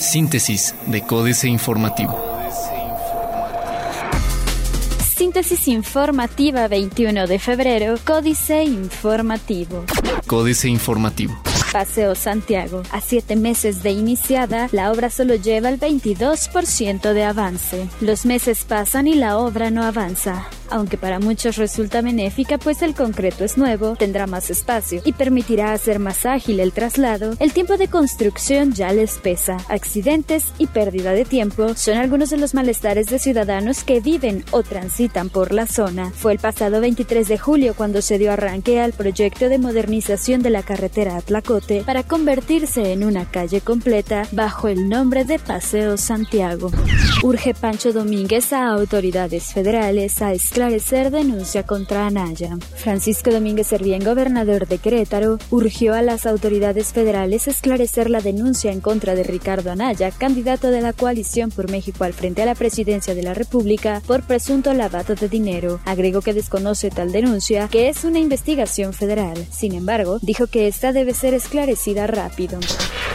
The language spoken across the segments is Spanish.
Síntesis de Códice Informativo. Síntesis informativa 21 de febrero, Códice Informativo. Códice Informativo. Paseo Santiago. A siete meses de iniciada, la obra solo lleva el 22% de avance. Los meses pasan y la obra no avanza aunque para muchos resulta benéfica pues el concreto es nuevo, tendrá más espacio y permitirá hacer más ágil el traslado, el tiempo de construcción ya les pesa. Accidentes y pérdida de tiempo son algunos de los malestares de ciudadanos que viven o transitan por la zona. Fue el pasado 23 de julio cuando se dio arranque al proyecto de modernización de la carretera Atlacote para convertirse en una calle completa bajo el nombre de Paseo Santiago. Urge Pancho Domínguez a autoridades federales a esclarecer denuncia contra Anaya. Francisco Domínguez Servién, gobernador de Querétaro, urgió a las autoridades federales esclarecer la denuncia en contra de Ricardo Anaya, candidato de la coalición por México al frente a la presidencia de la República por presunto lavado de dinero. Agregó que desconoce tal denuncia, que es una investigación federal. Sin embargo, dijo que esta debe ser esclarecida rápido.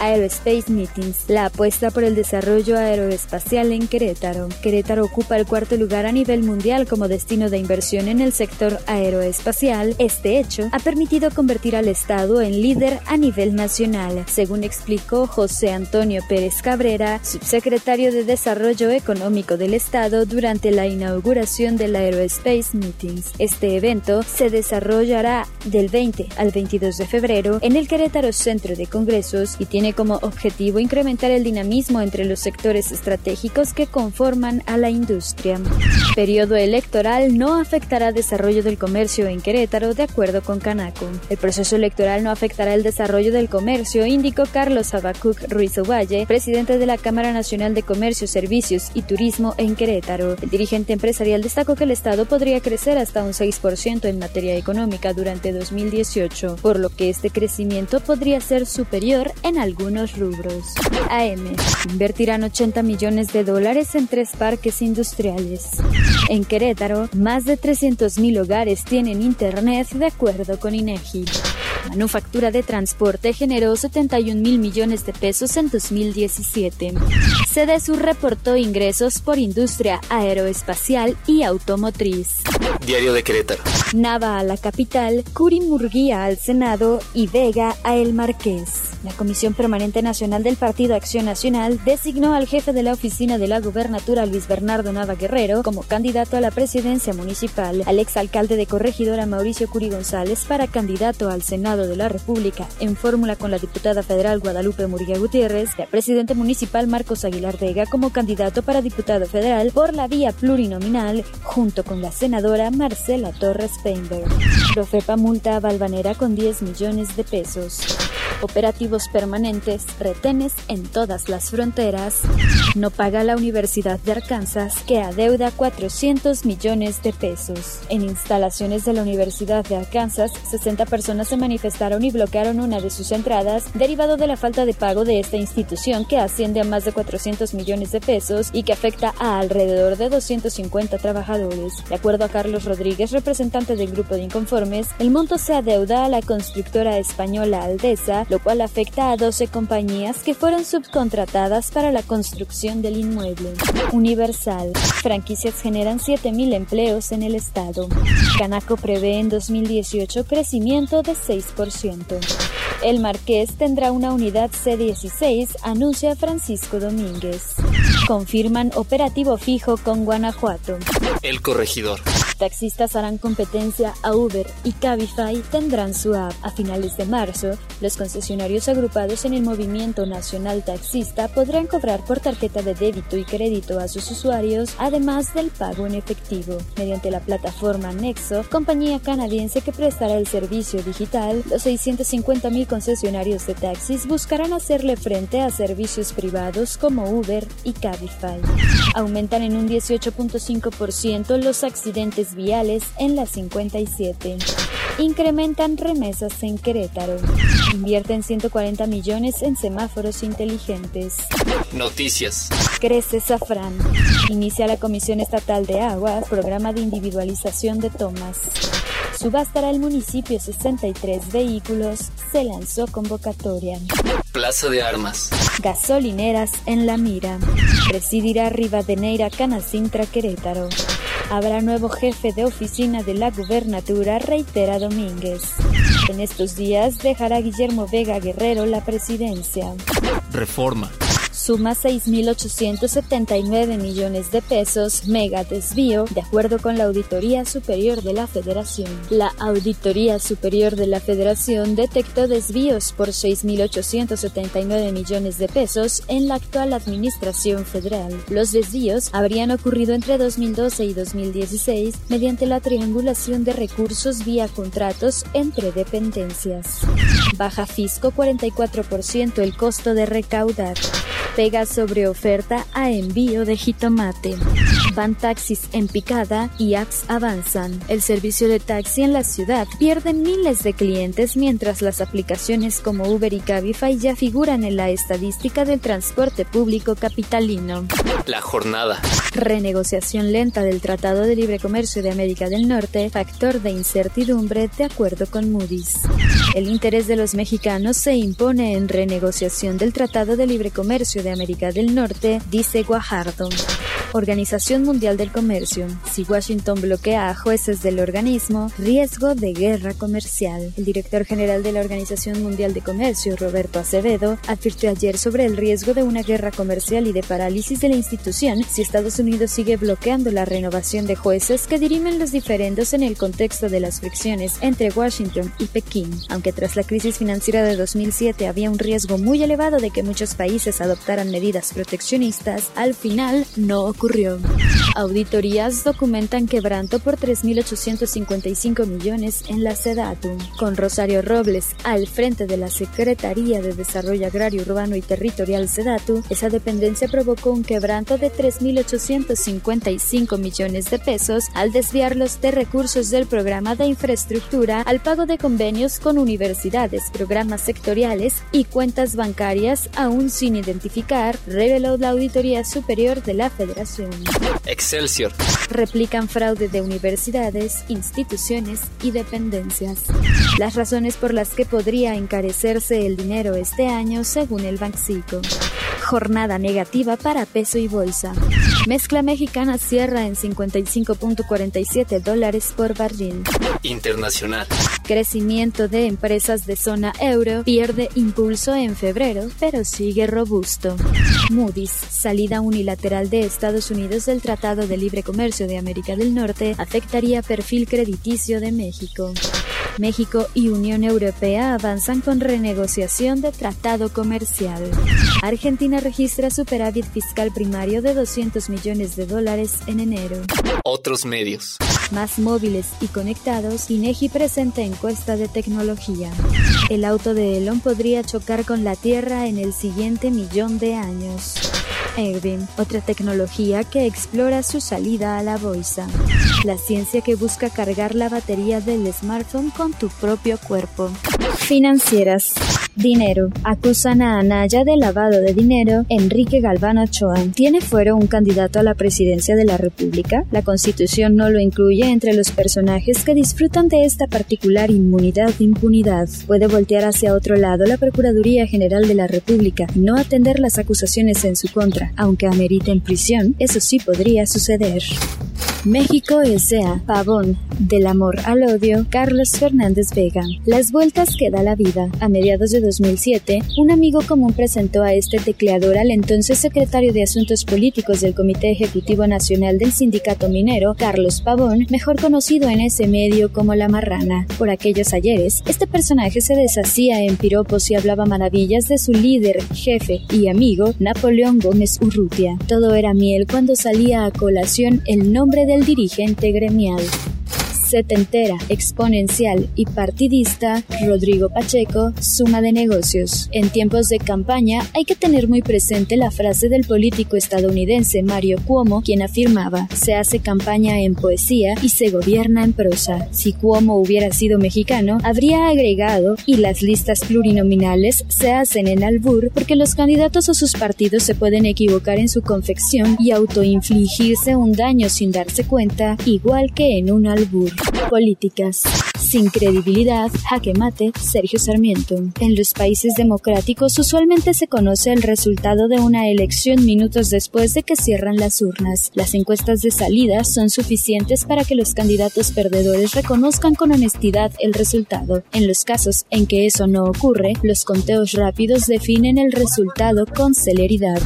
Aerospace Meetings, la apuesta por el desarrollo aeroespacial en Querétaro. Querétaro ocupa el cuarto lugar a nivel mundial como destino de inversión en el sector aeroespacial. Este hecho ha permitido convertir al Estado en líder a nivel nacional, según explicó José Antonio Pérez Cabrera, subsecretario de Desarrollo Económico del Estado, durante la inauguración del Aerospace Meetings. Este evento se desarrollará del 20 al 22 de febrero en el Querétaro Centro de Congresos y tiene como objetivo incrementar el dinamismo entre los sectores estratégicos que conforman a la industria. Periodo electoral no afectará desarrollo del comercio en Querétaro, de acuerdo con Canaco. El proceso electoral no afectará el desarrollo del comercio, indicó Carlos Abacuc Ruiz Ovalle, presidente de la Cámara Nacional de Comercio, Servicios y Turismo en Querétaro. El dirigente empresarial destacó que el Estado podría crecer hasta un 6% en materia económica durante 2018, por lo que este crecimiento podría ser superior en algunos rubros. AM. Invertirán 80 millones de dólares en tres parques industriales. En Querétaro, más de 300.000 hogares tienen internet de acuerdo con INEGI. Manufactura de transporte generó 71 mil millones de pesos en 2017. CDSUR reportó ingresos por industria aeroespacial y automotriz. Diario de Querétaro. Nava a la capital, Curi Murguía al Senado y Vega a El Marqués. La Comisión Permanente Nacional del Partido Acción Nacional designó al jefe de la oficina de la gubernatura Luis Bernardo Nava Guerrero como candidato a la presidencia municipal, al exalcalde de Corregidora Mauricio Curi González para candidato al Senado de la República en fórmula con la diputada federal Guadalupe Murguía Gutiérrez, y al presidente municipal Marcos Aguilar Vega como candidato para diputado federal por la vía plurinominal junto con la senadora Marcela Torres Peinberg. Profepa multa a Balvanera con 10 millones de pesos operativos permanentes, retenes en todas las fronteras, no paga la Universidad de Arkansas que adeuda 400 millones de pesos. En instalaciones de la Universidad de Arkansas, 60 personas se manifestaron y bloquearon una de sus entradas derivado de la falta de pago de esta institución que asciende a más de 400 millones de pesos y que afecta a alrededor de 250 trabajadores. De acuerdo a Carlos Rodríguez, representante del grupo de inconformes, el monto se adeuda a la constructora española Aldesa lo cual afecta a 12 compañías que fueron subcontratadas para la construcción del inmueble. Universal. Franquicias generan 7.000 empleos en el estado. Canaco prevé en 2018 crecimiento de 6%. El Marqués tendrá una unidad C16, anuncia Francisco Domínguez. Confirman operativo fijo con Guanajuato. El corregidor. Taxistas harán competencia a Uber y Cabify tendrán su app. A finales de marzo, los concesionarios agrupados en el Movimiento Nacional Taxista podrán cobrar por tarjeta de débito y crédito a sus usuarios, además del pago en efectivo. Mediante la plataforma Nexo, compañía canadiense que prestará el servicio digital, los 650.000 concesionarios de taxis buscarán hacerle frente a servicios privados como Uber y Cabify. Aumentan en un 18.5% los accidentes viales en la 57. Incrementan remesas en Querétaro. Invierten 140 millones en semáforos inteligentes. Noticias. Crece Safran. Inicia la Comisión Estatal de Agua, programa de individualización de tomas. Subastará el municipio 63 vehículos. Se lanzó convocatoria. Plaza de Armas. Gasolineras en la mira. Presidirá Rivadeneira Canacintra Querétaro. Habrá nuevo jefe de oficina de la gubernatura, reitera Domínguez. En estos días dejará Guillermo Vega Guerrero la presidencia. Reforma suma 6.879 millones de pesos mega desvío, de acuerdo con la Auditoría Superior de la Federación. La Auditoría Superior de la Federación detectó desvíos por 6.879 millones de pesos en la actual Administración Federal. Los desvíos habrían ocurrido entre 2012 y 2016 mediante la triangulación de recursos vía contratos entre dependencias. Baja fisco 44% el costo de recaudar pega sobre oferta a envío de jitomate. Van taxis en picada y apps avanzan. El servicio de taxi en la ciudad pierde miles de clientes mientras las aplicaciones como Uber y Cabify ya figuran en la estadística del transporte público capitalino. La jornada. Renegociación lenta del Tratado de Libre Comercio de América del Norte, factor de incertidumbre de acuerdo con Moody's. El interés de los mexicanos se impone en renegociación del Tratado de Libre Comercio de América del Norte, dice Guajardo. Organización Mundial del Comercio. Si Washington bloquea a jueces del organismo, riesgo de guerra comercial. El director general de la Organización Mundial de Comercio, Roberto Acevedo, advirtió ayer sobre el riesgo de una guerra comercial y de parálisis de la institución si Estados Unidos sigue bloqueando la renovación de jueces que dirimen los diferendos en el contexto de las fricciones entre Washington y Pekín. Aunque tras la crisis financiera de 2007 había un riesgo muy elevado de que muchos países adoptaran medidas proteccionistas, al final no ocurrió. Auditorías documentan quebranto por 3.855 millones en la SEDATU. Con Rosario Robles al frente de la Secretaría de Desarrollo Agrario Urbano y Territorial SEDATU, esa dependencia provocó un quebranto de 3.855 millones de pesos al desviarlos de recursos del programa de infraestructura al pago de convenios con universidades, programas sectoriales y cuentas bancarias aún sin identificar, reveló la Auditoría Superior de la Federación. Excelsior. Replican fraude de universidades, instituciones y dependencias. Las razones por las que podría encarecerse el dinero este año según el Banxico. Jornada negativa para peso y bolsa. Mezcla mexicana cierra en 55.47 dólares por barril. Internacional. Crecimiento de empresas de zona euro pierde impulso en febrero, pero sigue robusto. Moody's, salida unilateral de Estados Unidos del Tratado de Libre Comercio de América del Norte, afectaría perfil crediticio de México. México y Unión Europea avanzan con renegociación de tratado comercial. Argentina registra superávit fiscal primario de 200 millones de dólares en enero. Otros medios. Más móviles y conectados, INEGI presenta encuesta de tecnología. El auto de Elon podría chocar con la Tierra en el siguiente millón de años. Erwin, otra tecnología que explora su salida a la bolsa. La ciencia que busca cargar la batería del smartphone con tu propio cuerpo. Financieras. Dinero. Acusan a Anaya de lavado de dinero. Enrique Galván Ochoa. ¿Tiene fuero un candidato a la presidencia de la República? La Constitución no lo incluye entre los personajes que disfrutan de esta particular inmunidad de impunidad. Puede voltear hacia otro lado la Procuraduría General de la República no atender las acusaciones en su contra, aunque ameriten prisión. Eso sí podría suceder. México S.A. Pavón. Del amor al odio, Carlos Fernández Vega. Las vueltas que da la vida. A mediados de 2007, un amigo común presentó a este tecleador al entonces secretario de Asuntos Políticos del Comité Ejecutivo Nacional del Sindicato Minero, Carlos Pavón, mejor conocido en ese medio como La Marrana. Por aquellos ayeres, este personaje se deshacía en piropos y hablaba maravillas de su líder, jefe y amigo, Napoleón Gómez Urrutia. Todo era miel cuando salía a colación el nombre del dirigente gremial setentera, exponencial y partidista, Rodrigo Pacheco, suma de negocios. En tiempos de campaña hay que tener muy presente la frase del político estadounidense Mario Cuomo, quien afirmaba, se hace campaña en poesía y se gobierna en prosa. Si Cuomo hubiera sido mexicano, habría agregado, y las listas plurinominales se hacen en albur porque los candidatos o sus partidos se pueden equivocar en su confección y autoinfligirse un daño sin darse cuenta, igual que en un albur. Políticas. Sin credibilidad, jaque mate, Sergio Sarmiento. En los países democráticos usualmente se conoce el resultado de una elección minutos después de que cierran las urnas. Las encuestas de salida son suficientes para que los candidatos perdedores reconozcan con honestidad el resultado. En los casos en que eso no ocurre, los conteos rápidos definen el resultado con celeridad.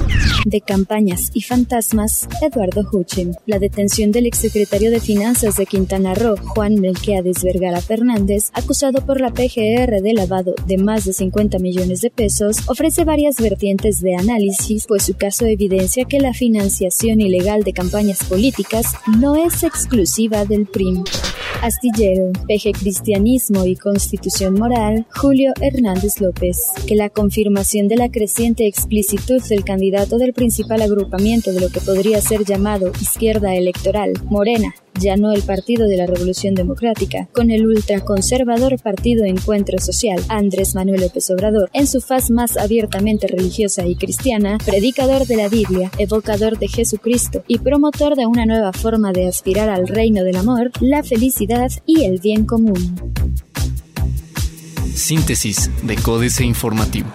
De campañas y fantasmas, Eduardo Huchen. La detención del exsecretario de Finanzas de Quintana Roo, Juan Melquiades Vergara Fernández, acusado por la PGR de lavado de más de 50 millones de pesos, ofrece varias vertientes de análisis, pues su caso evidencia que la financiación ilegal de campañas políticas no es exclusiva del PRIM. Astillero, PG Cristianismo y Constitución Moral, Julio Hernández López, que la confirmación de la creciente explicitud del candidato del principal agrupamiento de lo que podría ser llamado izquierda electoral, Morena, no el Partido de la Revolución Democrática, con el ultraconservador Partido Encuentro Social, Andrés Manuel López Obrador, en su faz más abiertamente religiosa y cristiana, predicador de la Biblia, evocador de Jesucristo y promotor de una nueva forma de aspirar al reino del amor, la felicidad y el bien común. Síntesis de Códice Informativo.